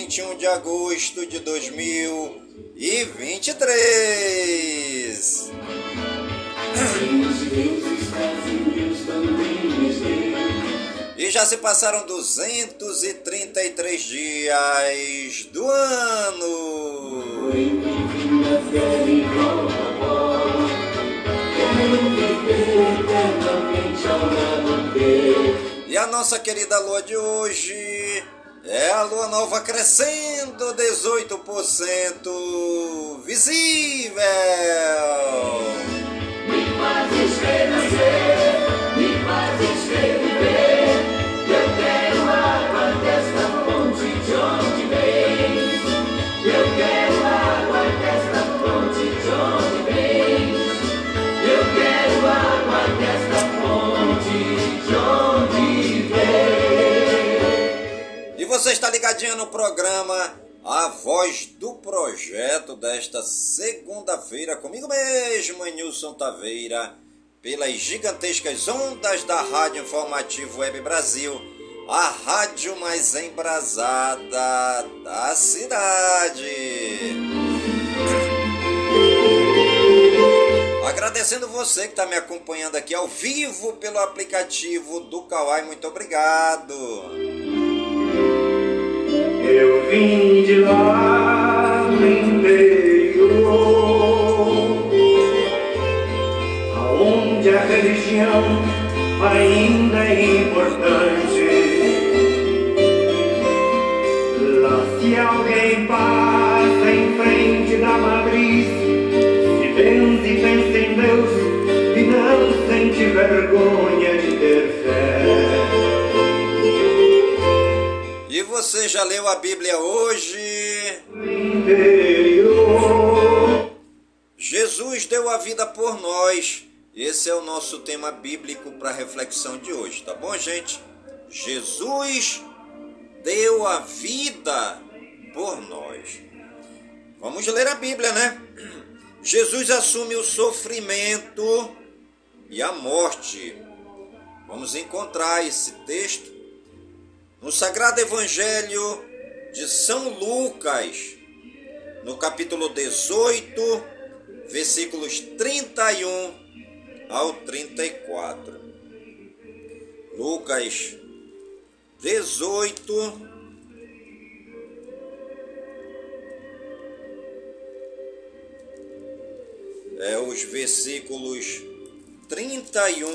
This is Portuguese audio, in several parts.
21 de agosto de 2023. Deus, Deus estás em Deus também és Deus. E já se passaram 233 dias do ano. E. E a nossa querida lua de hoje é a lua nova crescendo 18% visível. Me fazes renascer, me fazes reviver. Você está ligadinho no programa A Voz do Projeto desta segunda-feira, comigo mesmo, Nilson Taveira, pelas gigantescas ondas da Rádio Informativo Web Brasil, a rádio mais embrasada da cidade. Agradecendo você que está me acompanhando aqui ao vivo pelo aplicativo do Kawai, muito obrigado. Eu vim de lá do interior, aonde a religião ainda é importante. Lá se alguém passa em frente da matriz, se pensa e pensa em Deus e não sente vergonha você já leu a Bíblia hoje? Jesus deu a vida por nós. Esse é o nosso tema bíblico para reflexão de hoje, tá bom, gente? Jesus deu a vida por nós. Vamos ler a Bíblia, né? Jesus assume o sofrimento e a morte. Vamos encontrar esse texto no Sagrado Evangelho de São Lucas, no capítulo 18, versículos 31 ao 34. Lucas 18, é os versículos 31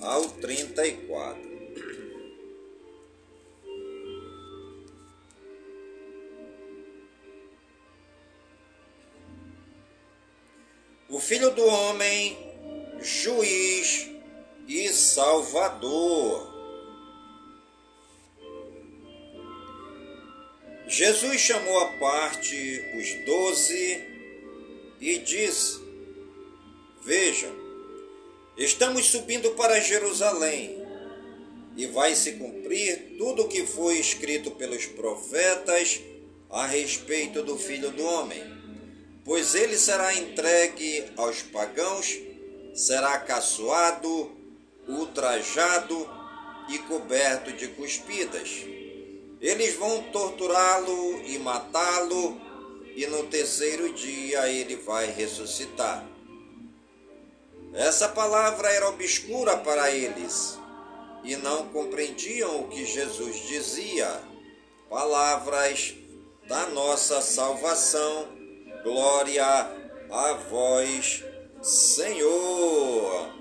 ao 34. Filho do Homem, juiz e salvador. Jesus chamou à parte os doze e disse: Vejam, estamos subindo para Jerusalém e vai se cumprir tudo o que foi escrito pelos profetas a respeito do Filho do Homem pois ele será entregue aos pagãos será caçoado, ultrajado e coberto de cuspidas. Eles vão torturá-lo e matá-lo, e no terceiro dia ele vai ressuscitar. Essa palavra era obscura para eles e não compreendiam o que Jesus dizia. Palavras da nossa salvação. Glória a vós, Senhor.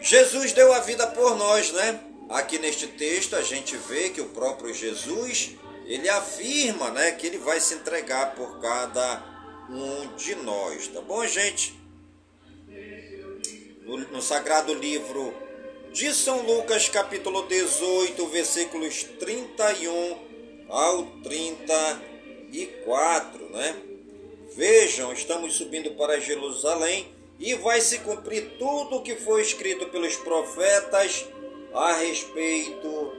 Jesus deu a vida por nós, né? Aqui neste texto a gente vê que o próprio Jesus, ele afirma, né, que ele vai se entregar por cada um de nós, tá bom, gente? No, no sagrado livro de São Lucas, capítulo 18, versículos 31 ao 34, né? Vejam, estamos subindo para Jerusalém e vai se cumprir tudo o que foi escrito pelos profetas a respeito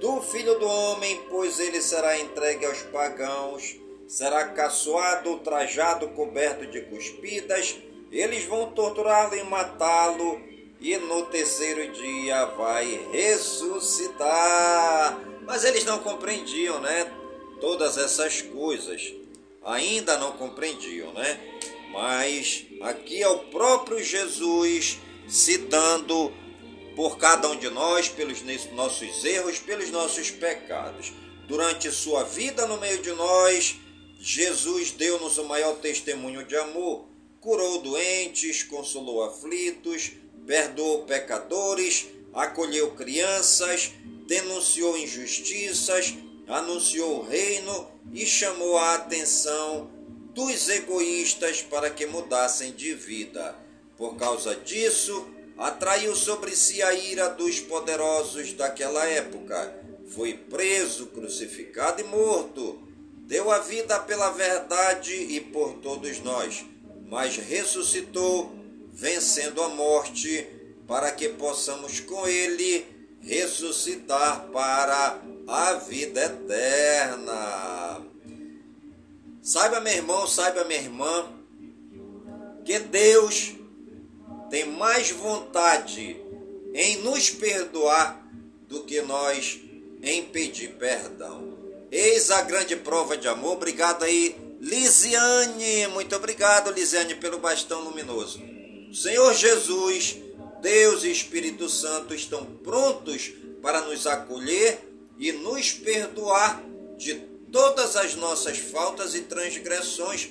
do Filho do Homem, pois ele será entregue aos pagãos, será caçoado, ultrajado, coberto de cuspidas, eles vão torturá-lo e matá-lo, e no terceiro dia vai ressuscitar. Mas eles não compreendiam, né? Todas essas coisas. Ainda não compreendiam, né? Mas aqui é o próprio Jesus se dando por cada um de nós, pelos nossos erros, pelos nossos pecados. Durante sua vida no meio de nós, Jesus deu-nos o maior testemunho de amor. Curou doentes, consolou aflitos, perdoou pecadores, acolheu crianças, denunciou injustiças, anunciou o reino e chamou a atenção dos egoístas para que mudassem de vida. Por causa disso, atraiu sobre si a ira dos poderosos daquela época. Foi preso, crucificado e morto. Deu a vida pela verdade e por todos nós, mas ressuscitou, vencendo a morte, para que possamos com ele ressuscitar para a vida eterna. Saiba, meu irmão, saiba, minha irmã, que Deus tem mais vontade em nos perdoar do que nós em pedir perdão. Eis a grande prova de amor. Obrigado aí, Lisiane. Muito obrigado, Lisiane, pelo bastão luminoso. Senhor Jesus, Deus e Espírito Santo estão prontos para nos acolher e nos perdoar de todas as nossas faltas e transgressões.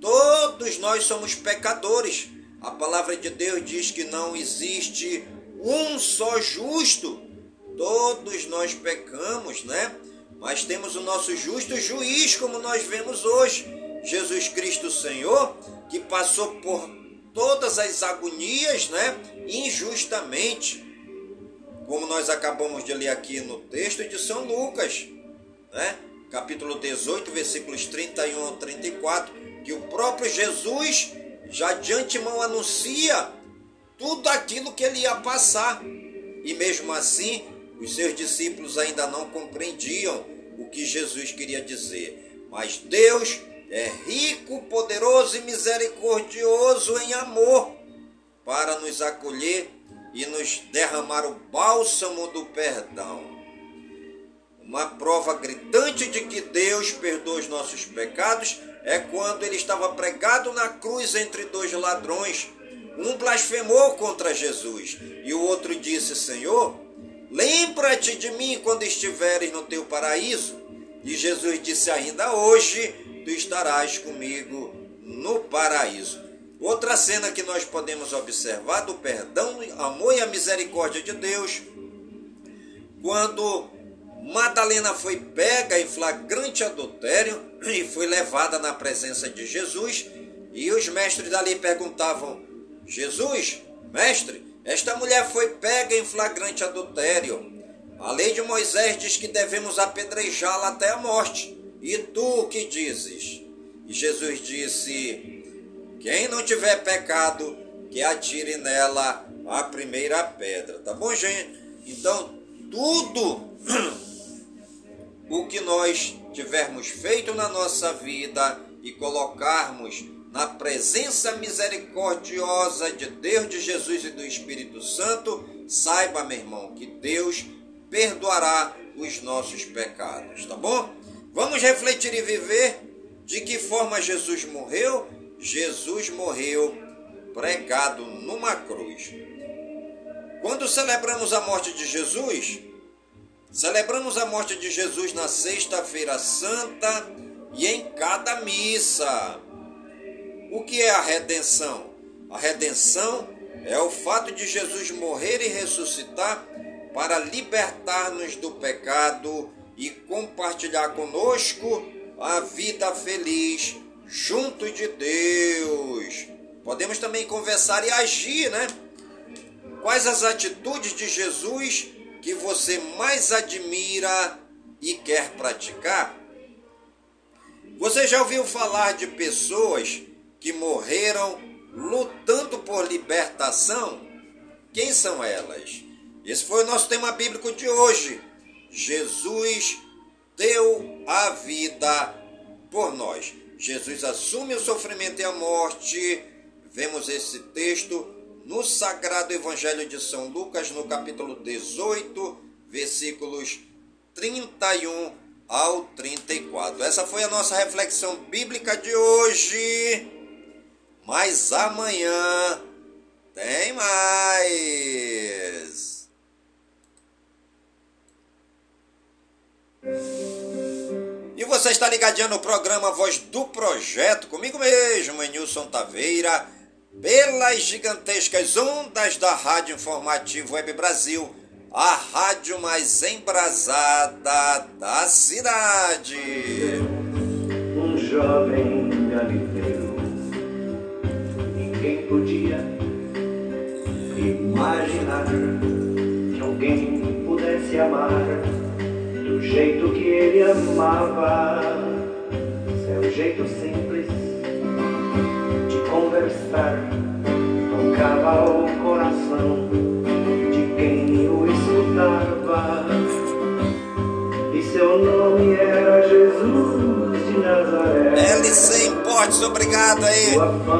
Todos nós somos pecadores a palavra de Deus diz que não existe um só justo. Todos nós pecamos, né? Mas temos o nosso justo juiz, como nós vemos hoje. Jesus Cristo Senhor, que passou por todas as agonias, né? Injustamente. Como nós acabamos de ler aqui no texto de São Lucas, né? Capítulo 18, versículos 31 a 34, que o próprio Jesus já de antemão anuncia tudo aquilo que ele ia passar. E mesmo assim, os seus discípulos ainda não compreendiam o que Jesus queria dizer. Mas Deus é rico, poderoso e misericordioso em amor para nos acolher e nos derramar o bálsamo do perdão. Uma prova gritante de que Deus perdoa os nossos pecados é quando ele estava pregado na cruz entre dois ladrões. Um blasfemou contra Jesus e o outro disse: Senhor, lembra-te de mim quando estiveres no teu paraíso. E Jesus disse: Ainda hoje tu estarás comigo no paraíso. Outra cena que nós podemos observar do perdão, amor e a misericórdia de Deus, quando Madalena foi pega em flagrante adultério e foi levada na presença de Jesus. E os mestres dali perguntavam: Jesus, mestre, esta mulher foi pega em flagrante adultério. A lei de Moisés diz que devemos apedrejá-la até a morte. E tu o que dizes? E Jesus disse: Quem não tiver pecado, que atire nela a primeira pedra. Tá bom, gente? Então, tudo o que nós tivermos feito na nossa vida e colocarmos na presença misericordiosa de Deus, de Jesus e do Espírito Santo, saiba, meu irmão, que Deus perdoará os nossos pecados, tá bom? Vamos refletir e viver de que forma Jesus morreu? Jesus morreu pregado numa cruz. Quando celebramos a morte de Jesus, celebramos a morte de Jesus na Sexta-feira Santa e em cada missa. O que é a redenção? A redenção é o fato de Jesus morrer e ressuscitar para libertar-nos do pecado e compartilhar conosco a vida feliz junto de Deus. Podemos também conversar e agir, né? Quais as atitudes de Jesus que você mais admira e quer praticar? Você já ouviu falar de pessoas que morreram lutando por libertação? Quem são elas? Esse foi o nosso tema bíblico de hoje. Jesus deu a vida por nós. Jesus assume o sofrimento e a morte. Vemos esse texto no Sagrado Evangelho de São Lucas, no capítulo 18, versículos 31 ao 34. Essa foi a nossa reflexão bíblica de hoje. Mas amanhã tem mais. E você está ligadinho no programa Voz do Projeto, comigo mesmo, Nilson Taveira, pelas gigantescas ondas da Rádio Informativo Web Brasil a rádio mais embrasada da cidade. Um jovem ninguém podia imaginar que alguém pudesse amar jeito que ele amava. Seu jeito simples de conversar tocava o coração de quem o escutava. E seu nome era Jesus de Nazaré. LC Importes, obrigado aí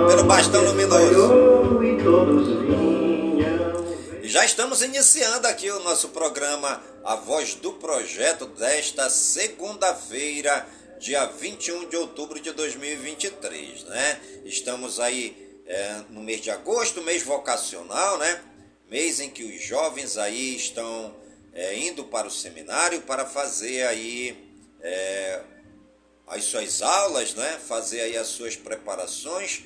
pelo bastão luminoso. E todos vinham. E já estamos iniciando aqui o nosso programa A Voz do Projeto desta segunda-feira, dia 21 de outubro de 2023, né? Estamos aí é, no mês de agosto, mês vocacional, né? Mês em que os jovens aí estão é, indo para o seminário para fazer aí é, as suas aulas, né? Fazer aí as suas preparações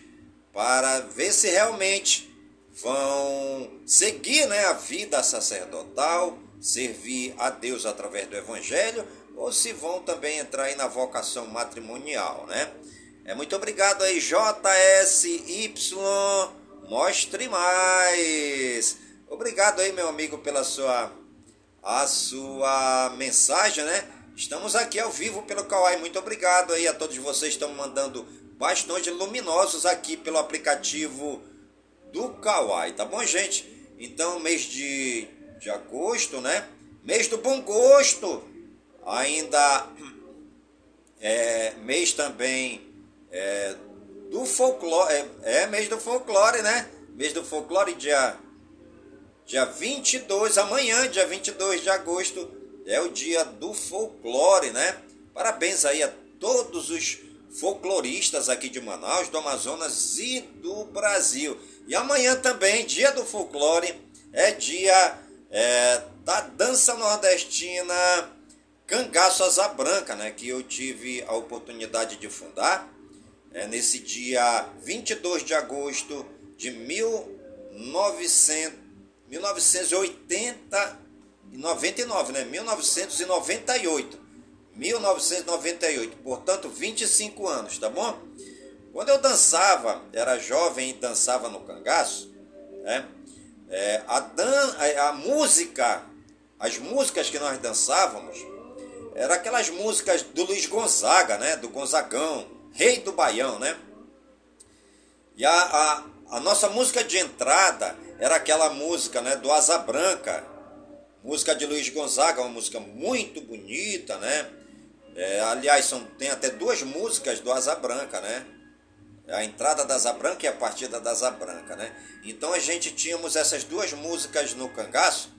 para ver se realmente vão seguir né, a vida sacerdotal, servir a Deus através do Evangelho, ou se vão também entrar aí na vocação matrimonial, né? É muito obrigado aí, JSY, mostre mais. Obrigado aí, meu amigo, pela sua a sua mensagem, né? Estamos aqui ao vivo pelo Kawai. Muito obrigado aí a todos vocês que estão mandando bastões luminosos aqui pelo aplicativo do Kawai, tá bom, gente? Então, mês de, de agosto, né? Mês do bom gosto. Ainda é mês também é, do folclore. É, é mês do folclore, né? Mês do folclore, dia, dia 22, amanhã, dia 22 de agosto, é o dia do folclore, né? Parabéns aí a todos os folcloristas aqui de Manaus, do Amazonas e do Brasil. E amanhã também, dia do folclore, é dia é, da dança nordestina Cangaço Asa Branca, né, que eu tive a oportunidade de fundar é, nesse dia 22 de agosto de 1900, 1980 e 99, né, 1998. 1998, portanto 25 anos, tá bom? Quando eu dançava, era jovem e dançava no cangaço, né? É, a, dan a música, as músicas que nós dançávamos, eram aquelas músicas do Luiz Gonzaga, né? Do Gonzagão, rei do Baião, né? E a, a, a nossa música de entrada era aquela música, né? Do Asa Branca, música de Luiz Gonzaga, uma música muito bonita, né? É, aliás, são, tem até duas músicas do Asa Branca, né? A entrada da Asa Branca e a partida da Asa Branca, né? Então a gente tínhamos essas duas músicas no cangaço.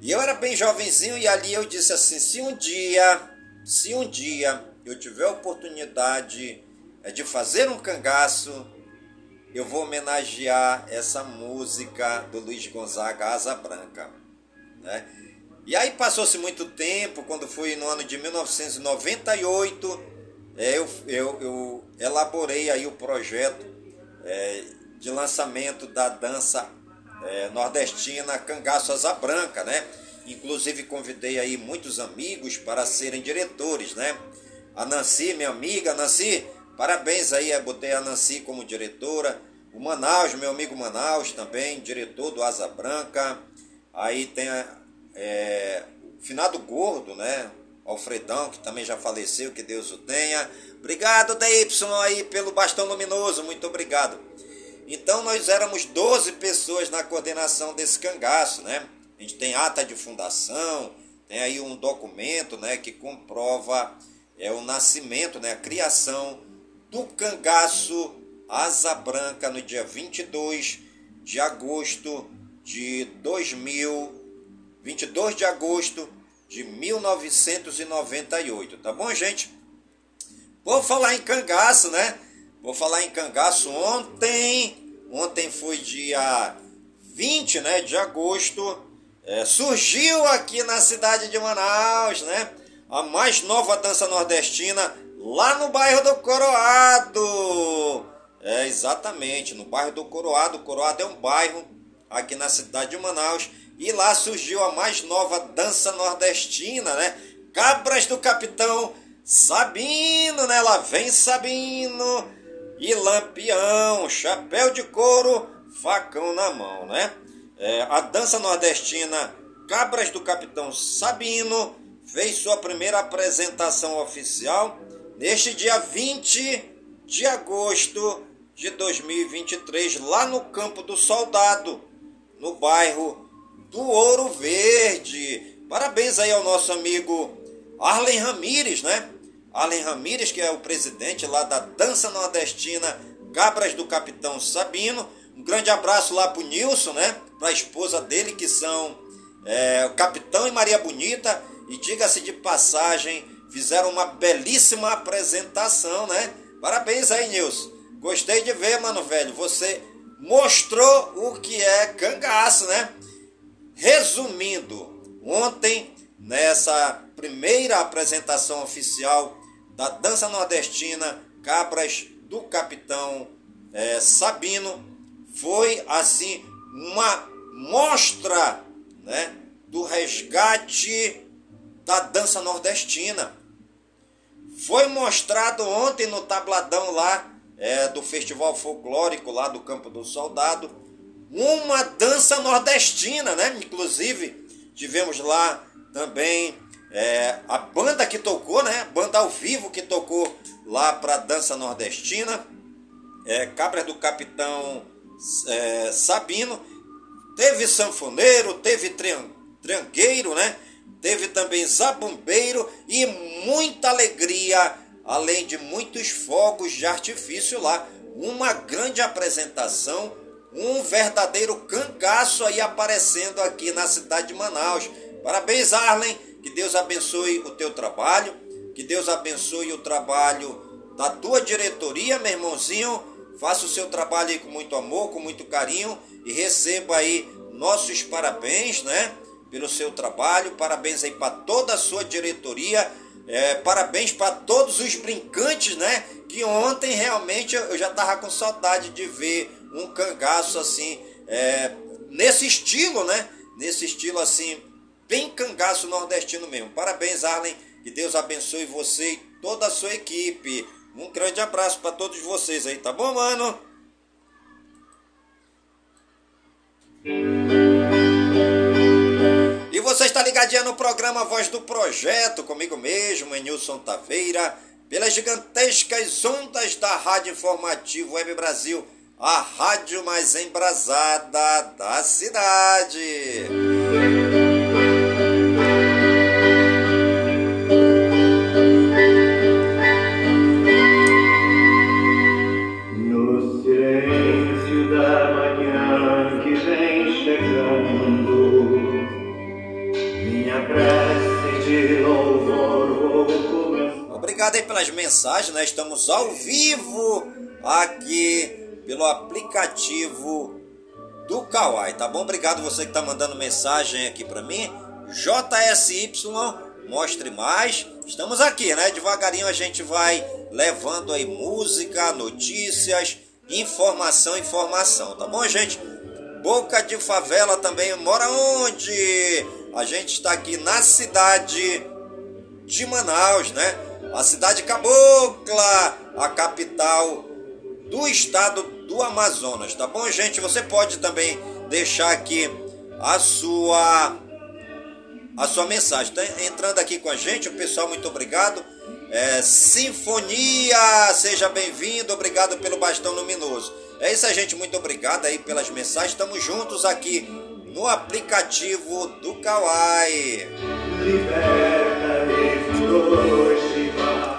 E eu era bem jovenzinho e ali eu disse assim, se um dia, se um dia eu tiver a oportunidade é, de fazer um cangaço, eu vou homenagear essa música do Luiz Gonzaga, Asa Branca, né? E aí passou-se muito tempo, quando foi no ano de 1998, é, eu, eu, eu elaborei aí o projeto é, de lançamento da dança é, nordestina Cangaço Asa Branca, né? Inclusive convidei aí muitos amigos para serem diretores, né? A Nancy, minha amiga, Nancy, parabéns aí, eu botei a Nancy como diretora. O Manaus, meu amigo Manaus também, diretor do Asa Branca. Aí tem é, o finado Gordo, né? Alfredão, que também já faleceu, que Deus o tenha. Obrigado, DY, aí pelo bastão luminoso, muito obrigado. Então nós éramos 12 pessoas na coordenação desse cangaço, né? A gente tem ata de fundação, tem aí um documento, né, que comprova é o nascimento, né, a criação do cangaço Asa Branca no dia 22 de agosto de 2000, 22 de agosto de 1998, tá bom, gente? Vou falar em cangaço, né? Vou falar em cangaço ontem. Ontem foi dia 20 né, de agosto. É, surgiu aqui na cidade de Manaus, né? A mais nova dança nordestina lá no bairro do Coroado. É, exatamente, no bairro do Coroado. O Coroado é um bairro aqui na cidade de Manaus e lá surgiu a mais nova dança nordestina, né? Cabras do Capitão Sabino, né? Lá vem Sabino e Lampião, chapéu de couro, facão na mão, né? É, a dança nordestina Cabras do Capitão Sabino fez sua primeira apresentação oficial neste dia 20 de agosto de 2023, lá no Campo do Soldado, no bairro do Ouro Verde. Parabéns aí ao nosso amigo Arlen Ramires, né? Arlen Ramires, que é o presidente lá da Dança Nordestina Cabras do Capitão Sabino. Um grande abraço lá pro Nilson, né? Para a esposa dele, que são é, o Capitão e Maria Bonita. E diga-se de passagem, fizeram uma belíssima apresentação, né? Parabéns aí, Nilson. Gostei de ver, mano, velho. Você mostrou o que é cangaço, né? Resumindo, ontem, nessa primeira apresentação oficial da dança nordestina Cabras do Capitão é, Sabino, foi assim uma mostra né, do resgate da dança nordestina. Foi mostrado ontem no tabladão lá é, do Festival Folclórico lá do Campo do Soldado uma dança nordestina, né? Inclusive, tivemos lá também é, a banda que tocou, né? Banda ao vivo que tocou lá para dança nordestina, é, Cabras do Capitão é, Sabino. Teve sanfoneiro, teve trangueiro, né? Teve também zabumbeiro e muita alegria, além de muitos fogos de artifício lá. Uma grande apresentação um verdadeiro cangaço aí aparecendo aqui na cidade de Manaus. Parabéns, Arlen. Que Deus abençoe o teu trabalho. Que Deus abençoe o trabalho da tua diretoria, meu irmãozinho. Faça o seu trabalho aí com muito amor, com muito carinho e receba aí nossos parabéns, né? Pelo seu trabalho. Parabéns aí para toda a sua diretoria. É, parabéns para todos os brincantes, né? Que ontem realmente eu já tava com saudade de ver um cangaço assim, é, nesse estilo, né? Nesse estilo assim, bem cangaço nordestino mesmo. Parabéns, Arlen. Que Deus abençoe você e toda a sua equipe. Um grande abraço para todos vocês aí, tá bom, mano? E você está ligadinha no programa Voz do Projeto, comigo mesmo, Nilson Taveira, pelas gigantescas ondas da Rádio Informativo Web Brasil a rádio mais embrasada da cidade. No silêncio da manhã que vem chegando, minha prece de louvor vou começar. Obrigado aí pelas mensagens, né? estamos ao vivo aqui pelo aplicativo do Kawai, tá bom? Obrigado você que tá mandando mensagem aqui para mim. JSY, mostre mais. Estamos aqui, né? Devagarinho a gente vai levando aí música, notícias, informação, informação, tá bom, gente? Boca de Favela também mora onde? A gente está aqui na cidade de Manaus, né? A cidade cabocla, a capital do estado do Amazonas, tá bom, gente? Você pode também deixar aqui a sua a sua mensagem. Tá entrando aqui com a gente, o pessoal, muito obrigado. É, Sinfonia, seja bem-vindo, obrigado pelo bastão luminoso. É isso aí, gente, muito obrigado aí pelas mensagens. Estamos juntos aqui no aplicativo do Kawaii.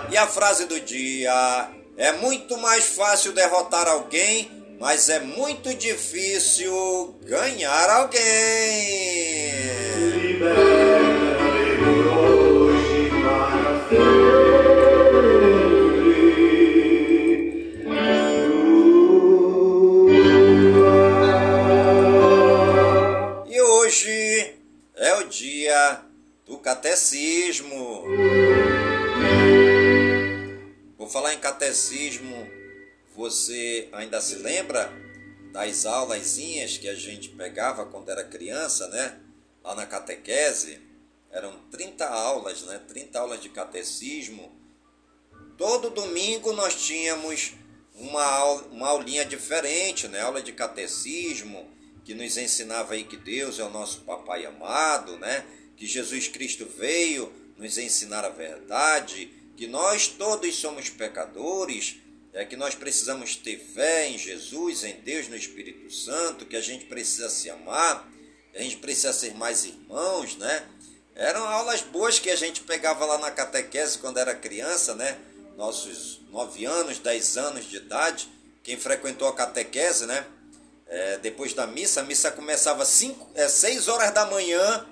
E a frase do dia: é muito mais fácil derrotar alguém, mas é muito difícil ganhar alguém. E hoje é o dia do catecismo. Falar em catecismo. Você ainda se lembra das aulazinhas que a gente pegava quando era criança, né? Lá na catequese. Eram 30 aulas, né? 30 aulas de catecismo. Todo domingo nós tínhamos uma, aula, uma aulinha diferente, né? Aula de catecismo, que nos ensinava aí que Deus é o nosso papai amado, né? Que Jesus Cristo veio nos ensinar a verdade, que nós todos somos pecadores, é que nós precisamos ter fé em Jesus, em Deus, no Espírito Santo, que a gente precisa se amar, a gente precisa ser mais irmãos, né? Eram aulas boas que a gente pegava lá na catequese quando era criança, né? Nossos 9 anos, 10 anos de idade, quem frequentou a catequese, né? É, depois da missa, a missa começava 5, é, 6 horas da manhã,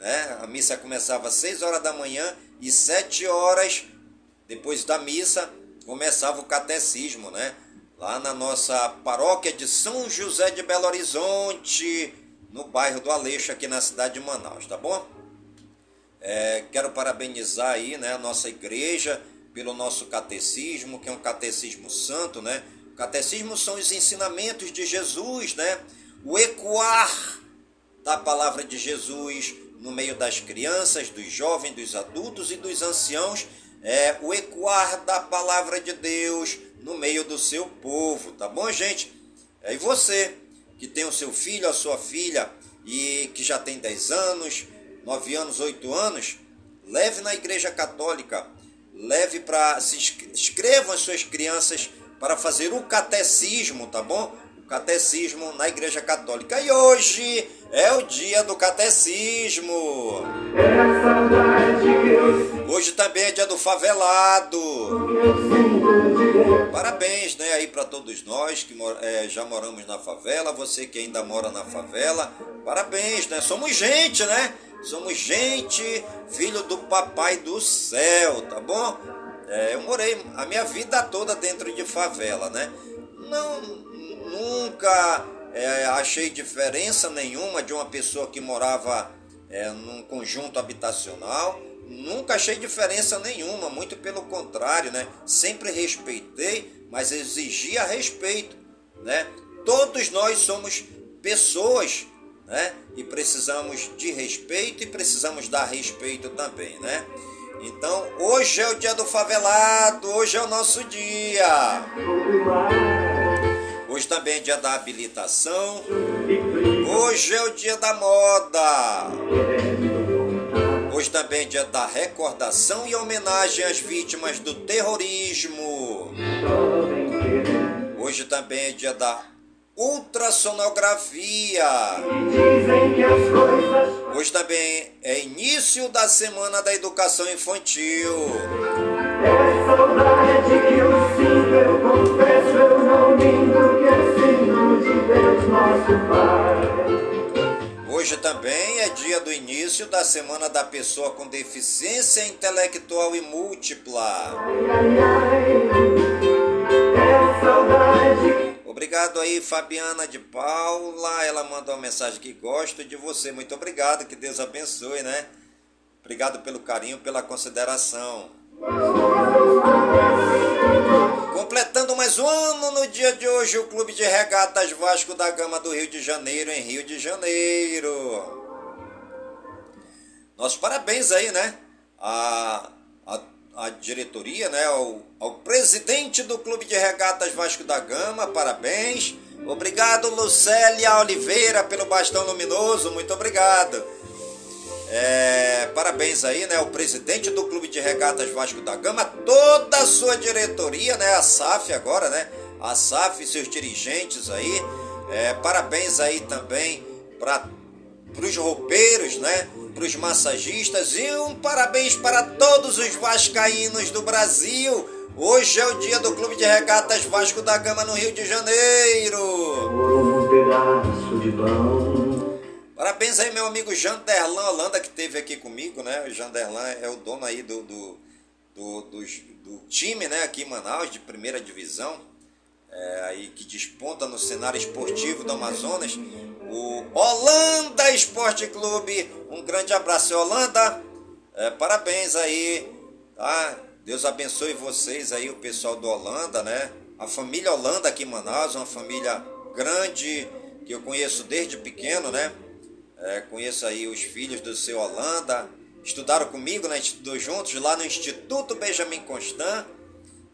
né? A missa começava 6 horas da manhã e 7 horas depois da missa começava o catecismo, né? Lá na nossa paróquia de São José de Belo Horizonte, no bairro do Aleixo, aqui na cidade de Manaus, tá bom? É, quero parabenizar aí, né, a nossa igreja pelo nosso catecismo, que é um catecismo santo, né? O catecismo são os ensinamentos de Jesus, né? O ecoar da palavra de Jesus no meio das crianças, dos jovens, dos adultos e dos anciãos, é o ecoar da palavra de Deus no meio do seu povo, tá bom, gente? É, e você que tem o seu filho, a sua filha e que já tem 10 anos, 9 anos, 8 anos, leve na igreja católica, leve para se inscrevam as suas crianças para fazer o catecismo, tá bom? O catecismo na igreja católica. E hoje é o dia do catecismo. Hoje também é dia do favelado. Parabéns, né, aí para todos nós que é, já moramos na favela, você que ainda mora na favela, parabéns, né? Somos gente, né? Somos gente, filho do papai do céu, tá bom? É, eu morei a minha vida toda dentro de favela, né? Não, nunca é, achei diferença nenhuma de uma pessoa que morava é, num conjunto habitacional. Nunca achei diferença nenhuma, muito pelo contrário, né? Sempre respeitei, mas exigia respeito, né? Todos nós somos pessoas, né? E precisamos de respeito e precisamos dar respeito também, né? Então, hoje é o dia do favelado, hoje é o nosso dia. Também é dia da habilitação. Hoje é o dia da moda. Hoje também é dia da recordação e homenagem às vítimas do terrorismo. Hoje também é dia da ultrassonografia. Hoje também é início da semana da educação infantil. Hoje também é dia do início início da Semana da Pessoa com Deficiência Intelectual e Múltipla. Obrigado aí, Fabiana de Paula. Ela mandou uma mensagem que gosto de você. Muito obrigado, que Deus abençoe, né? Obrigado pelo carinho, pela consideração. Completando mais um ano no dia de hoje, o Clube de Regatas Vasco da Gama do Rio de Janeiro, em Rio de Janeiro. Nossos parabéns aí, né? A, a, a diretoria, né? Ao, ao presidente do Clube de Regatas Vasco da Gama, parabéns. Obrigado, Lucélia Oliveira, pelo bastão luminoso, muito obrigado. É, parabéns aí, né? O presidente do Clube de Regatas Vasco da Gama, toda a sua diretoria, né? A SAF agora, né? A SAF e seus dirigentes aí. É, parabéns aí também para os roupeiros, né? Para os massagistas e um parabéns para todos os vascaínos do Brasil. Hoje é o dia do Clube de Regatas Vasco da Gama no Rio de Janeiro. Um pedaço de pão. Parabéns aí, meu amigo Janderlan Holanda, que esteve aqui comigo, né? O Janderlan é o dono aí do, do, do, do, do time, né? Aqui em Manaus, de primeira divisão, é, aí que desponta no cenário esportivo do Amazonas. O Holanda Esporte Clube. Um grande abraço, Holanda. É, parabéns aí, tá? Deus abençoe vocês aí, o pessoal do Holanda, né? A família Holanda aqui em Manaus, uma família grande que eu conheço desde pequeno, né? É, conheço aí os filhos do seu Holanda, estudaram comigo, né? Estudou juntos lá no Instituto Benjamin Constant.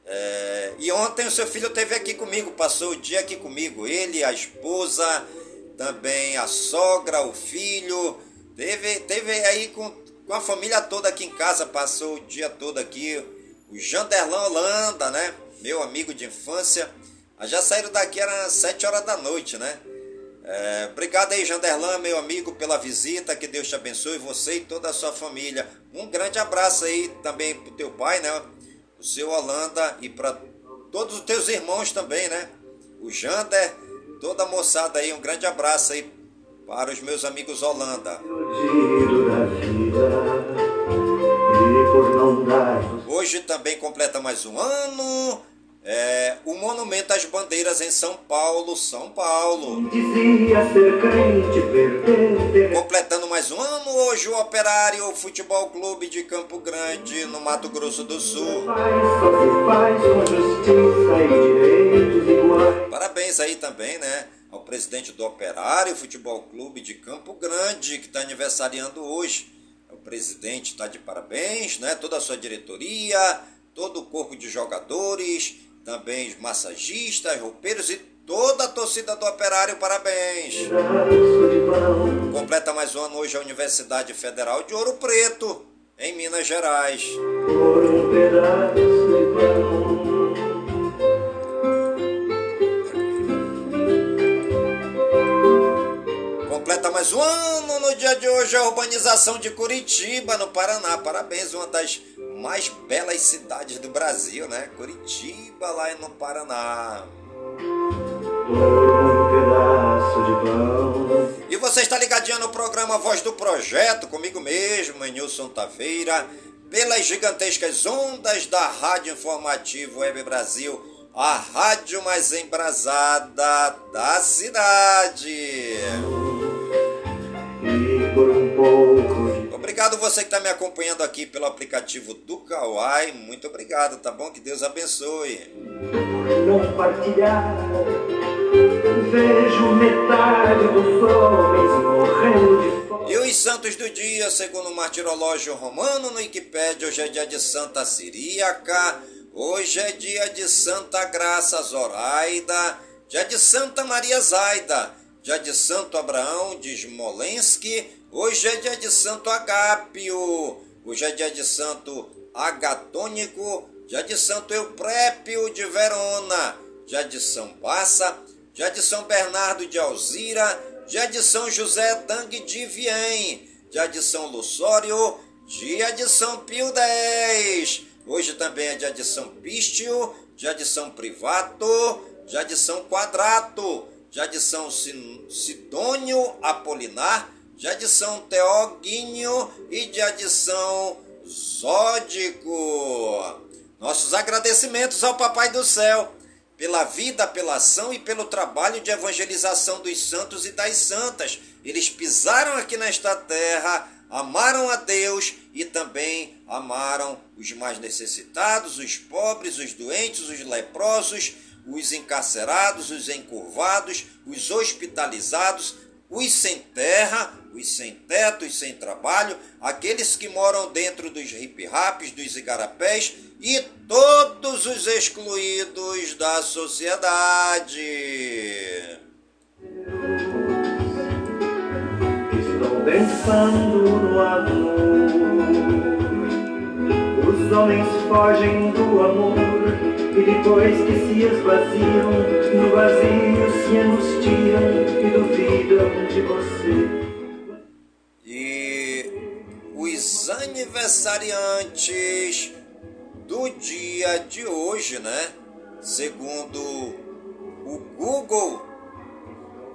É, e ontem o seu filho esteve aqui comigo, passou o dia aqui comigo. Ele, a esposa, também a sogra, o filho. Teve, teve aí com, com a família toda aqui em casa, passou o dia todo aqui. O Janderlan Holanda, né? Meu amigo de infância. Já saíram daqui, era sete horas da noite, né? É, obrigado aí, Janderlan, meu amigo, pela visita. Que Deus te abençoe, você e toda a sua família. Um grande abraço aí também pro teu pai, né? O seu Holanda e para todos os teus irmãos também, né? O Jander, toda a moçada aí, um grande abraço aí para os meus amigos Holanda. Hoje também completa mais um ano é, o Monumento às Bandeiras em São Paulo, São Paulo. Crente. Completando mais um ano, hoje o Operário Futebol Clube de Campo Grande, no Mato Grosso do Sul. Parabéns aí também, né? Ao presidente do Operário Futebol Clube de Campo Grande, que está aniversariando hoje. O presidente está de parabéns, né? Toda a sua diretoria, todo o corpo de jogadores também os massagistas, roupeiros e toda a torcida do Operário, parabéns. Completa mais um ano hoje a Universidade Federal de Ouro Preto, em Minas Gerais. Completa mais um ano no dia de hoje a urbanização de Curitiba, no Paraná. Parabéns, uma das mais belas cidades do Brasil, né? Curitiba, lá no Paraná. Um. E você está ligadinho no programa Voz do Projeto, comigo mesmo, Nilson Taveira, pelas gigantescas ondas da Rádio Informativo Web Brasil, a rádio mais embrasada da cidade. E por um pouco Obrigado você que está me acompanhando aqui pelo aplicativo do Kawai. Muito obrigado, tá bom? Que Deus abençoe. não. Vejo metade dos homens morrendo de. E os santos do dia, segundo o martirológio romano no Wikipédia, hoje é dia de Santa Siríaca, hoje é dia de Santa Graça Zoraida, dia de Santa Maria Zaida, dia de Santo Abraão de Smolensk, hoje é dia de Santo Agápio, hoje é dia de Santo Agatônico, dia de Santo Euprépio de Verona, dia de São Bassa, dia de São Bernardo de Alzira, dia de São José Dang de Viem, dia de São Luçório, dia de São Pio X. Hoje também é dia de São Pístio, dia de São Privato, dia de São Quadrato, dia de São Sidônio Apolinar, de adição Teoguinho e de adição Zódico. Nossos agradecimentos ao Papai do Céu pela vida, pela ação e pelo trabalho de evangelização dos santos e das santas. Eles pisaram aqui nesta terra, amaram a Deus e também amaram os mais necessitados, os pobres, os doentes, os leprosos, os encarcerados, os encurvados, os hospitalizados, os sem terra, os sem teto, os sem trabalho, aqueles que moram dentro dos hip-raps, dos igarapés e todos os excluídos da sociedade. Estou pensando no amor. Os homens fogem do amor e depois que se esvaziam, no vazio se angustiam e duvidam de você. Aniversariantes do dia de hoje, né? Segundo o Google,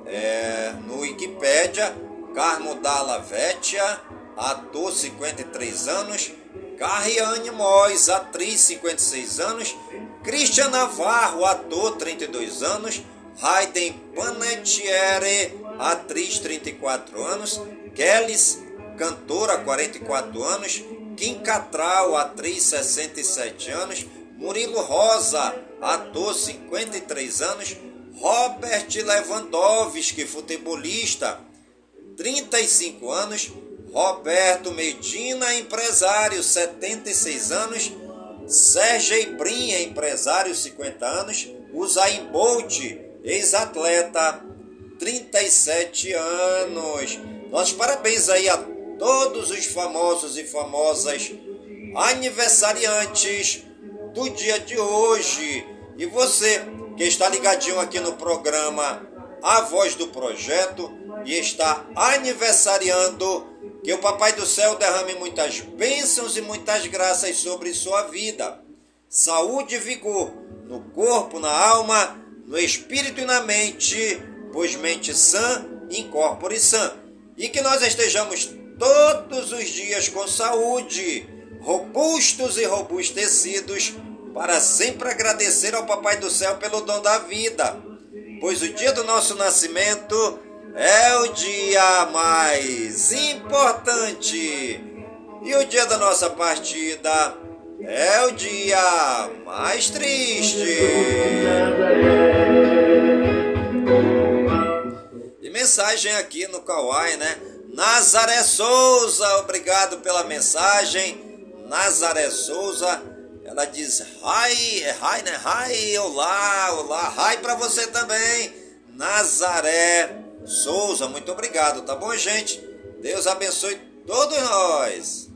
é, no Wikipédia, Carmo Dalla Vecchia, ator 53 anos, Carriane Mois, atriz 56 anos, Christian Navarro, ator 32 anos, Hayden Panettiere, atriz 34 anos, Kellys, cantora 44 anos, Kim Catral, atriz 67 anos, Murilo Rosa, ator 53 anos, Robert Lewandowski, futebolista 35 anos, Roberto Medina, empresário 76 anos, Sérgio Brinha, empresário 50 anos, Usain Bolt, ex-atleta 37 anos. Nossos parabéns aí a todos os famosos e famosas aniversariantes do dia de hoje. E você que está ligadinho aqui no programa A Voz do Projeto e está aniversariando, que o Papai do Céu derrame muitas bênçãos e muitas graças sobre sua vida. Saúde e vigor no corpo, na alma, no espírito e na mente, pois mente sã, incorpore sã. E que nós estejamos todos os dias com saúde, robustos e robustecidos, para sempre agradecer ao Papai do Céu pelo dom da vida, pois o dia do nosso nascimento é o dia mais importante e o dia da nossa partida é o dia mais triste. E mensagem aqui no Kawaii, né? Nazaré Souza, obrigado pela mensagem. Nazaré Souza, ela diz: Hi, hi, né? Hi, olá, olá, hi para você também. Nazaré Souza, muito obrigado, tá bom, gente? Deus abençoe todos nós.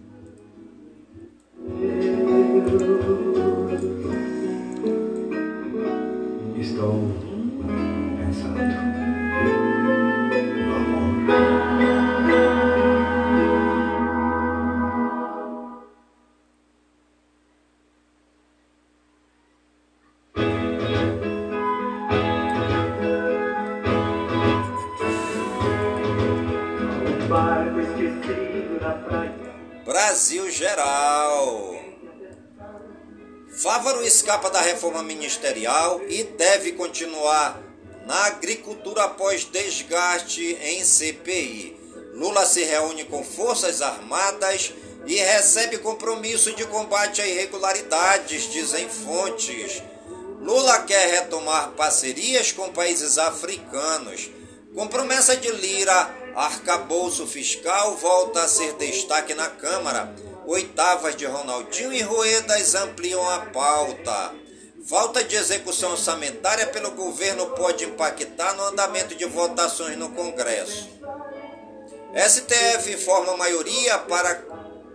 Escapa da reforma ministerial e deve continuar na agricultura após desgaste em CPI. Lula se reúne com forças armadas e recebe compromisso de combate a irregularidades, dizem fontes. Lula quer retomar parcerias com países africanos. Com promessa de Lira, arcabouço fiscal volta a ser destaque na Câmara. Oitavas de Ronaldinho e Ruedas ampliam a pauta. Falta de execução orçamentária pelo governo pode impactar no andamento de votações no Congresso. STF informa maioria para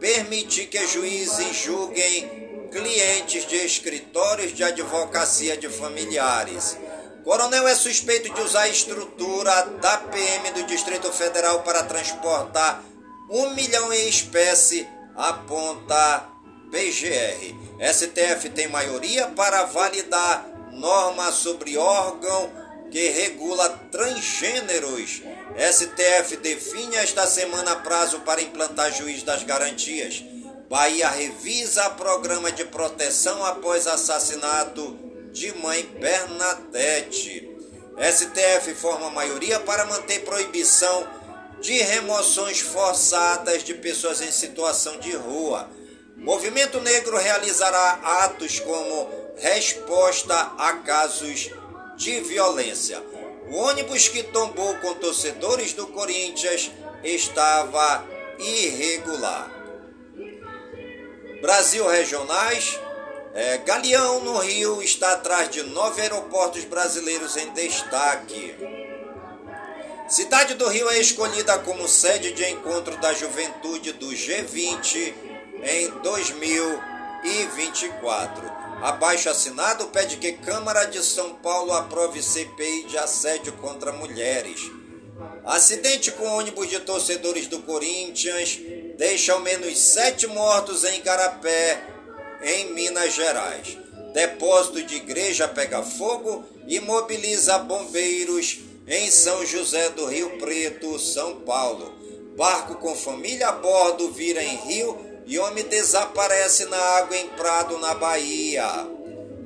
permitir que juízes julguem clientes de escritórios de advocacia de familiares. Coronel é suspeito de usar a estrutura da PM do Distrito Federal para transportar um milhão em espécie, aponta PGR. STF tem maioria para validar norma sobre órgão que regula transgêneros. STF define esta semana prazo para implantar juiz das garantias. Bahia revisa programa de proteção após assassinato de mãe Bernadette. STF forma maioria para manter proibição de remoções forçadas de pessoas em situação de rua. Movimento Negro realizará atos como resposta a casos de violência. O ônibus que tombou com torcedores do Corinthians estava irregular. Brasil Regionais. É, Galeão, no Rio, está atrás de nove aeroportos brasileiros em destaque. Cidade do Rio é escolhida como sede de encontro da juventude do G20 em 2024. Abaixo assinado pede que Câmara de São Paulo aprove CPI de assédio contra mulheres. Acidente com ônibus de torcedores do Corinthians deixa ao menos sete mortos em Garapé, em Minas Gerais. Depósito de igreja pega fogo e mobiliza bombeiros em São José do Rio Preto, São Paulo. Barco com família a bordo vira em rio e homem desaparece na água em Prado, na Bahia.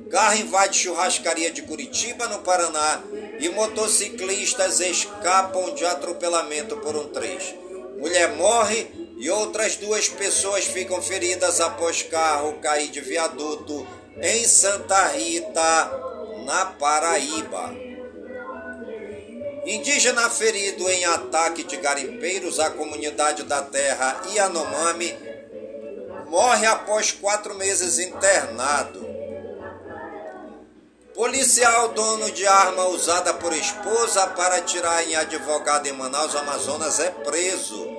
Carro invade churrascaria de Curitiba, no Paraná, e motociclistas escapam de atropelamento por um trecho. Mulher morre e outras duas pessoas ficam feridas após carro cair de viaduto em Santa Rita, na Paraíba. Indígena ferido em ataque de garimpeiros à comunidade da terra Yanomami morre após quatro meses internado. Policial dono de arma usada por esposa para atirar em advogado em Manaus, Amazonas, é preso.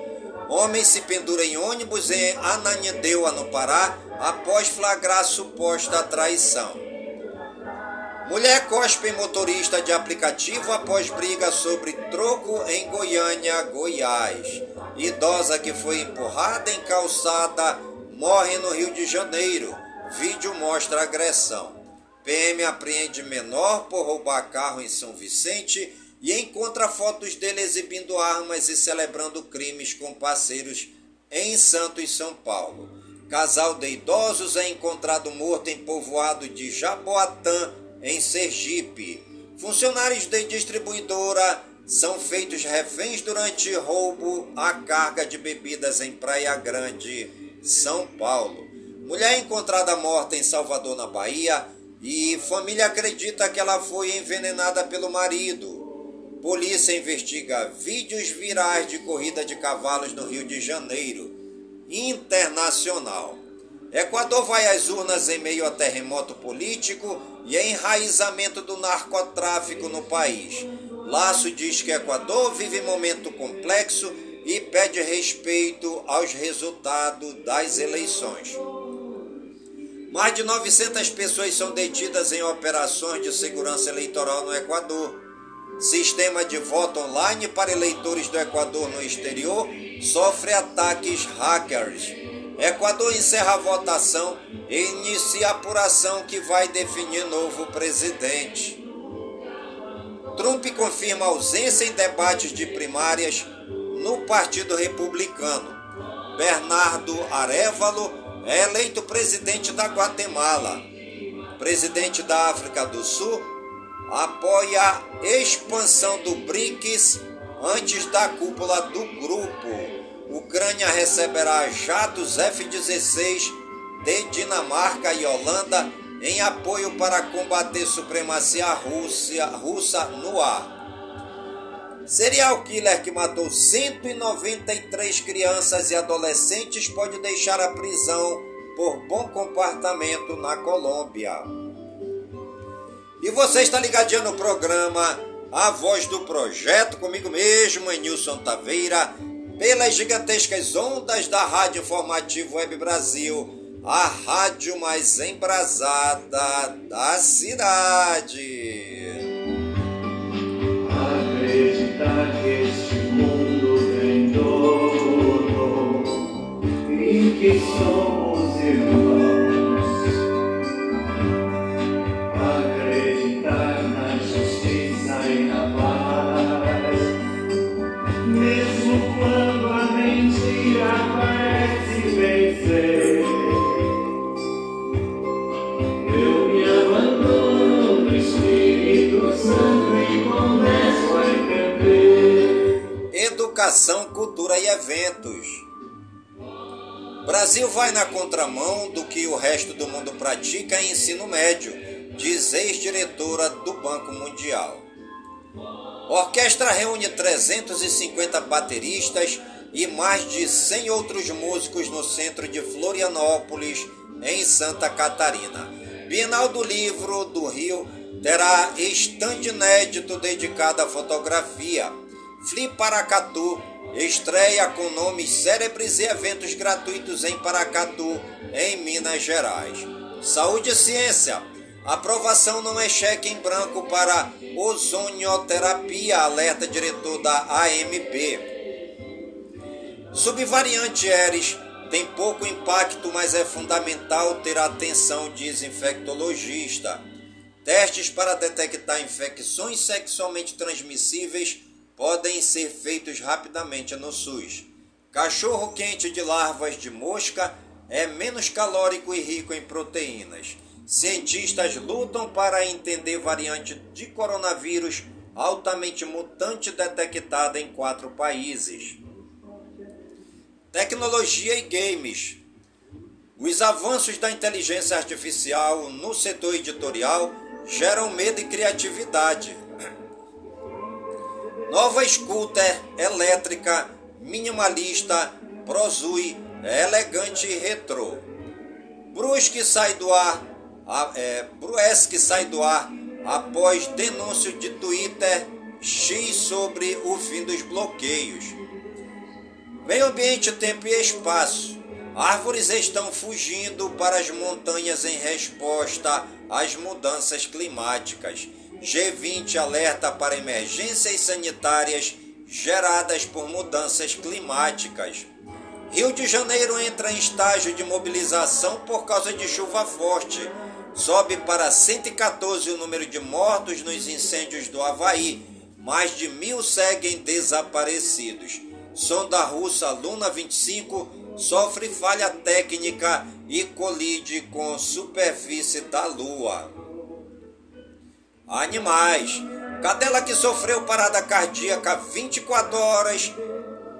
Homem se pendura em ônibus em Ananindeua, no Pará, após flagrar suposta traição. Mulher cospe motorista de aplicativo após briga sobre troco em Goiânia, Goiás. Idosa que foi empurrada em calçada morre no Rio de Janeiro. Vídeo mostra agressão. PM apreende menor por roubar carro em São Vicente e encontra fotos dele exibindo armas e celebrando crimes com parceiros em Santos, São Paulo. Casal de idosos é encontrado morto em povoado de Jaboatã, em Sergipe. Funcionários de distribuidora são feitos reféns durante roubo à carga de bebidas em Praia Grande. São Paulo. Mulher encontrada morta em Salvador, na Bahia, e família acredita que ela foi envenenada pelo marido. Polícia investiga vídeos virais de corrida de cavalos no Rio de Janeiro. Internacional. Equador vai às urnas em meio a terremoto político e enraizamento do narcotráfico no país. Laço diz que Equador vive momento complexo e pede respeito aos resultados das eleições. Mais de 900 pessoas são detidas em operações de segurança eleitoral no Equador. Sistema de voto online para eleitores do Equador no exterior sofre ataques hackers. Equador encerra a votação e inicia a apuração que vai definir novo presidente. Trump confirma ausência em debates de primárias no Partido Republicano. Bernardo Arevalo é eleito presidente da Guatemala. Presidente da África do Sul apoia a expansão do BRICS antes da cúpula do grupo. Ucrânia receberá jatos F-16 de Dinamarca e Holanda em apoio para combater supremacia Rússia, russa no ar. Serial killer que matou 193 crianças e adolescentes pode deixar a prisão por bom comportamento na Colômbia. E você está ligadinho no programa A Voz do Projeto, comigo mesmo, Nilson Taveira, pelas gigantescas ondas da Rádio Informativo Web Brasil, a rádio mais embrasada da cidade. acreditar que este mundo tem dono e que somos Educação, cultura e eventos. Brasil vai na contramão do que o resto do mundo pratica em ensino médio, diz ex-diretora do Banco Mundial. Orquestra reúne 350 bateristas e mais de 100 outros músicos no centro de Florianópolis, em Santa Catarina. Bienal do Livro do Rio terá estande inédito dedicado à fotografia. Flip Paracatu estreia com nomes célebres e eventos gratuitos em Paracatu, em Minas Gerais. Saúde e ciência. Aprovação não é cheque em branco para ozonioterapia, alerta diretor da AMB. Subvariante Eris tem pouco impacto, mas é fundamental ter atenção, diz infectologista. Testes para detectar infecções sexualmente transmissíveis podem ser feitos rapidamente no SUS. Cachorro quente de larvas de mosca é menos calórico e rico em proteínas. Cientistas lutam para entender variante de coronavírus altamente mutante detectada em quatro países. Tecnologia e games. Os avanços da inteligência artificial no setor editorial geram medo e criatividade. Nova scooter elétrica minimalista Prozui elegante e retrô. Brusque sai do ar, é, Bruesque sai do ar após denúncio de Twitter X sobre o fim dos bloqueios. Meio ambiente, tempo e espaço. Árvores estão fugindo para as montanhas em resposta às mudanças climáticas. G20 alerta para emergências sanitárias geradas por mudanças climáticas. Rio de Janeiro entra em estágio de mobilização por causa de chuva forte. Sobe para 114 o número de mortos nos incêndios do Havaí. Mais de mil seguem desaparecidos sonda russa Luna 25 sofre falha técnica e colide com superfície da Lua. Animais. Cadela que sofreu parada cardíaca 24 horas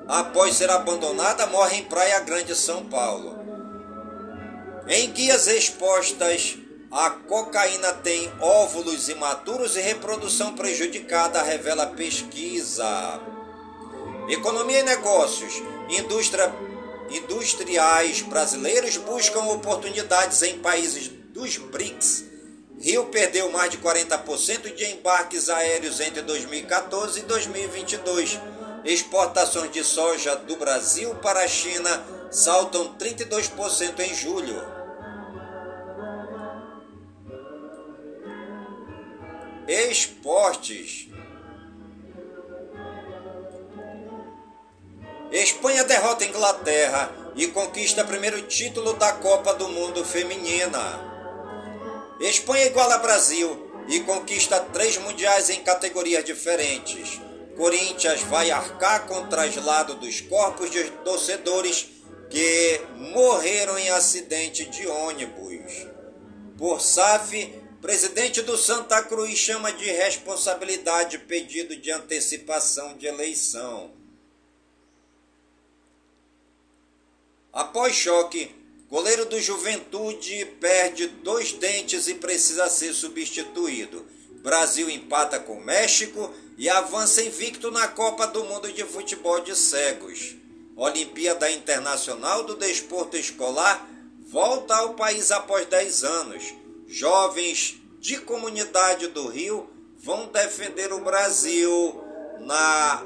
após ser abandonada morre em Praia Grande, São Paulo. Em guias expostas, a cocaína tem óvulos imaturos e reprodução prejudicada, revela pesquisa. Economia e negócios. Indústria, industriais brasileiros buscam oportunidades em países dos BRICS. Rio perdeu mais de 40% de embarques aéreos entre 2014 e 2022. Exportações de soja do Brasil para a China saltam 32% em julho. Esportes. Espanha derrota Inglaterra e conquista primeiro título da Copa do Mundo Feminina. Espanha iguala Brasil e conquista três mundiais em categorias diferentes. Corinthians vai arcar com o traslado dos corpos de torcedores que morreram em acidente de ônibus. Por SAF, presidente do Santa Cruz chama de responsabilidade pedido de antecipação de eleição. Após choque, goleiro do Juventude perde dois dentes e precisa ser substituído. Brasil empata com México e avança invicto na Copa do Mundo de Futebol de Cegos. Olimpíada Internacional do Desporto Escolar volta ao país após 10 anos. Jovens de comunidade do Rio vão defender o Brasil na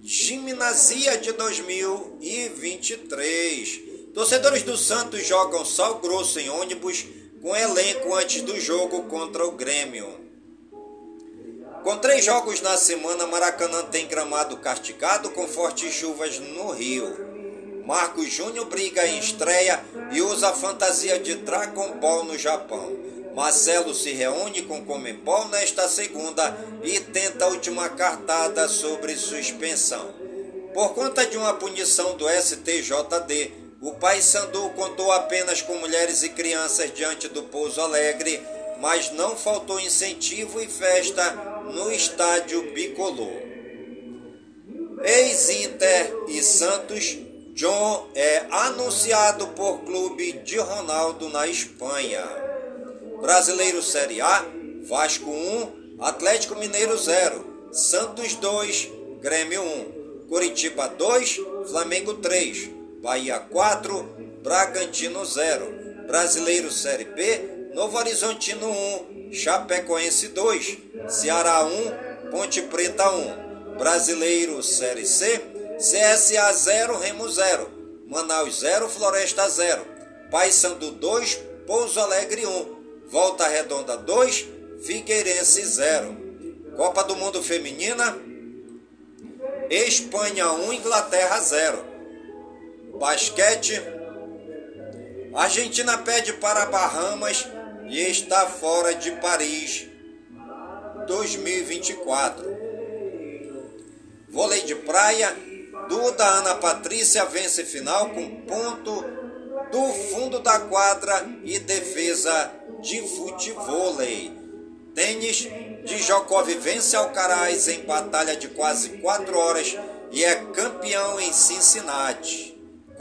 Gimnasia de 2023. Torcedores do Santos jogam sal grosso em ônibus com elenco antes do jogo contra o Grêmio. Com três jogos na semana, Maracanã tem gramado castigado com fortes chuvas no Rio. Marcos Júnior briga em estreia e usa a fantasia de Dragon Ball no Japão. Marcelo se reúne com Comembol nesta segunda e tenta a última cartada sobre suspensão. Por conta de uma punição do STJD, o Paysandu contou apenas com mulheres e crianças diante do Pouso Alegre, mas não faltou incentivo e festa no estádio Bicolor. Ex-Inter e Santos, John é anunciado por clube de Ronaldo na Espanha. Brasileiro Série A, Vasco 1, Atlético Mineiro 0, Santos 2, Grêmio 1, Curitiba 2, Flamengo 3, Bahia 4, Bragantino 0, Brasileiro Série B, Novo Horizontino 1, Chapecoense 2, Ceará 1, Ponte Preta 1, Brasileiro Série C, CSA 0, Remo 0, Manaus 0, Floresta 0, Paysandu 2, Pouso Alegre 1, Volta Redonda 2, Figueirense 0. Copa do Mundo Feminina, Espanha 1, Inglaterra 0. Basquete, Argentina pede para Bahamas e está fora de Paris 2024. Vôlei de praia, Duda Ana Patrícia vence final com ponto do fundo da quadra e defesa de futevôlei. Tênis, Djokov vence Alcaraz em batalha de quase 4 horas e é campeão em Cincinnati.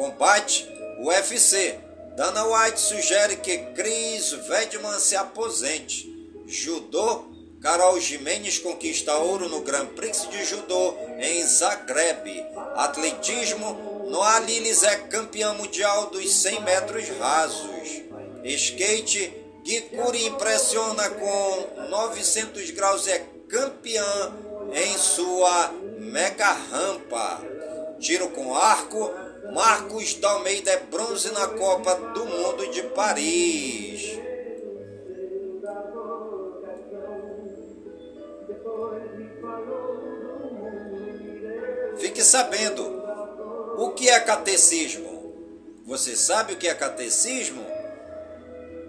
Combate, UFC. Dana White sugere que Chris Weidman se aposente. Judô, Carol Jimenez conquista ouro no Grand Prix de Judô em Zagreb. Atletismo, Noah Lilis é campeã mundial dos 100 metros rasos. Skate, Gikuri impressiona com 900 graus, é campeã em sua mega rampa. Tiro com arco, Marcos Dalmeida é bronze na Copa do Mundo de Paris. Fique sabendo o que é catecismo. Você sabe o que é catecismo?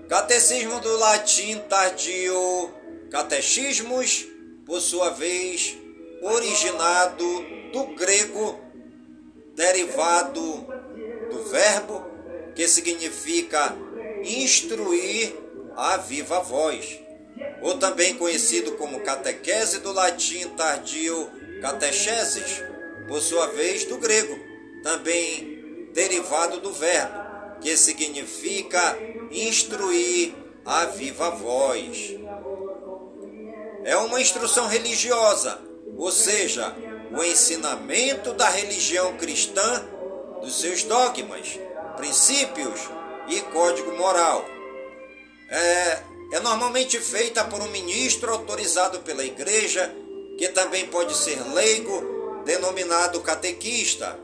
Catecismo do latim tardio, catechismos, por sua vez, originado do grego, derivado do verbo que significa instruir a viva voz, ou também conhecido como catequese do latim tardio catecheses, por sua vez do grego, também derivado do verbo, que significa instruir a viva voz. É uma instrução religiosa, ou seja, o ensinamento da religião cristã, dos seus dogmas, princípios e código moral. É, é normalmente feita por um ministro autorizado pela igreja, que também pode ser leigo, denominado catequista,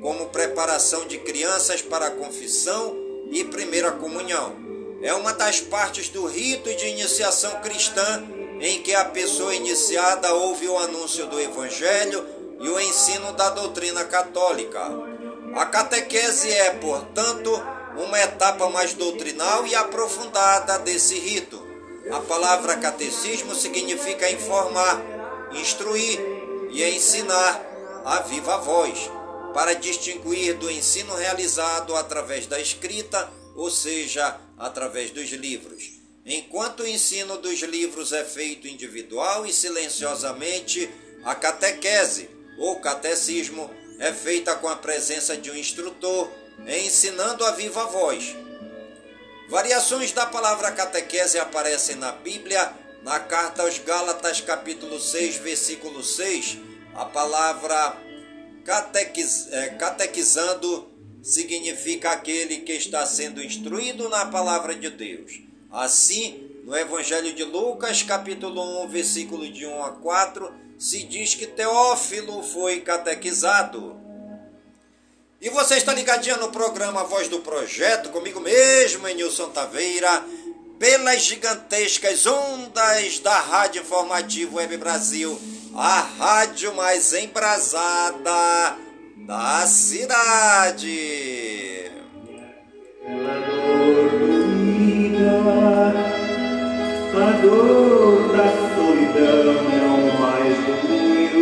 como preparação de crianças para a confissão e primeira comunhão. É uma das partes do rito de iniciação cristã em que a pessoa iniciada ouve o anúncio do Evangelho e o ensino da doutrina católica. A catequese é, portanto, uma etapa mais doutrinal e aprofundada desse rito. A palavra catecismo significa informar, instruir e ensinar a viva voz, para distinguir do ensino realizado através da escrita, ou seja, através dos livros. Enquanto o ensino dos livros é feito individual e silenciosamente, a catequese, ou catecismo, é feita com a presença de um instrutor, ensinando a viva voz. Variações da palavra catequese aparecem na Bíblia, na carta aos Gálatas, capítulo 6, versículo 6. A palavra catequiz, é, catequizando significa aquele que está sendo instruído na palavra de Deus. Assim, no Evangelho de Lucas, capítulo 1, versículo de 1 a 4, se diz que Teófilo foi catequizado. E você está ligadinho no programa Voz do Projeto, comigo mesmo, Nilson Taveira, pelas gigantescas ondas da Rádio Informativo Web Brasil, a rádio mais embrasada da cidade. A dor da solidão não mais doeu.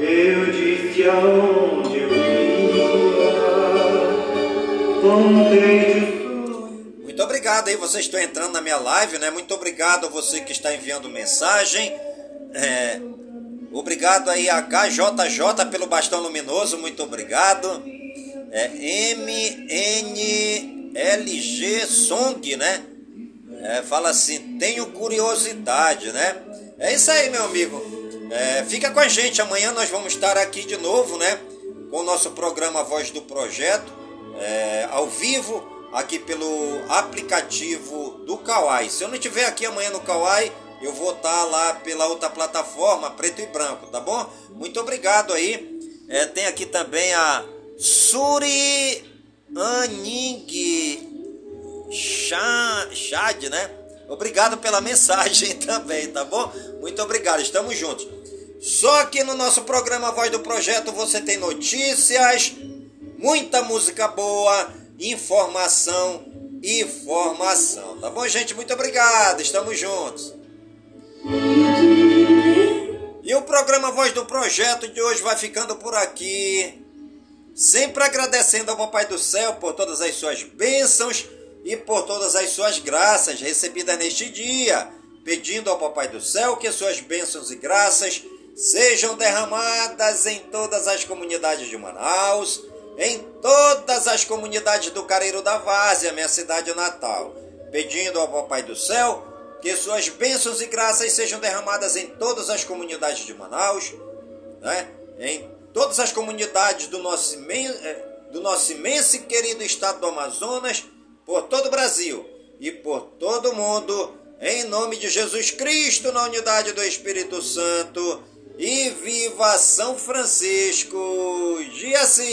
Eu disse aonde eu ia, contei de Muito obrigado aí, vocês estão entrando na minha live, né? Muito obrigado a você que está enviando mensagem. É, Obrigado aí a KJJ pelo bastão luminoso, muito obrigado. É MNLG Song, né? É, fala assim, tenho curiosidade, né? É isso aí, meu amigo. É, fica com a gente, amanhã nós vamos estar aqui de novo, né? Com o nosso programa Voz do Projeto, é, ao vivo, aqui pelo aplicativo do Kawai. Se eu não estiver aqui amanhã no Kawai, eu vou estar lá pela outra plataforma, preto e branco, tá bom? Muito obrigado aí. É, tem aqui também a Suri Aning Chad, né? Obrigado pela mensagem também, tá bom? Muito obrigado, estamos juntos. Só aqui no nosso programa Voz do Projeto você tem notícias, muita música boa, informação e formação. Tá bom, gente? Muito obrigado, estamos juntos. E o programa Voz do Projeto de hoje vai ficando por aqui. Sempre agradecendo ao Papai do Céu por todas as suas bênçãos e por todas as suas graças recebidas neste dia. Pedindo ao Papai do Céu que suas bênçãos e graças sejam derramadas em todas as comunidades de Manaus, em todas as comunidades do Careiro da Várzea, minha cidade natal. Pedindo ao Papai do Céu que suas bênçãos e graças sejam derramadas em todas as comunidades de Manaus, né? em todas as comunidades do nosso, eh, do nosso imenso e querido estado do Amazonas, por todo o Brasil e por todo o mundo, em nome de Jesus Cristo, na unidade do Espírito Santo, e viva São Francisco de Assis!